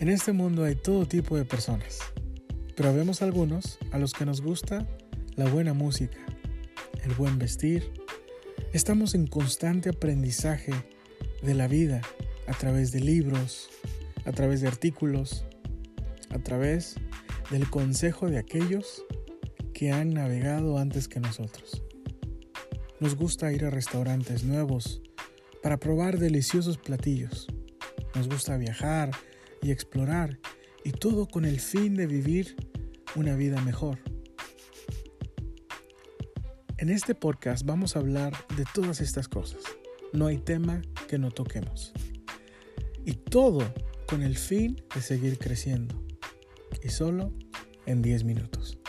En este mundo hay todo tipo de personas, pero vemos algunos a los que nos gusta la buena música, el buen vestir. Estamos en constante aprendizaje de la vida a través de libros, a través de artículos, a través del consejo de aquellos que han navegado antes que nosotros. Nos gusta ir a restaurantes nuevos para probar deliciosos platillos. Nos gusta viajar y explorar, y todo con el fin de vivir una vida mejor. En este podcast vamos a hablar de todas estas cosas. No hay tema que no toquemos. Y todo con el fin de seguir creciendo. Y solo en 10 minutos.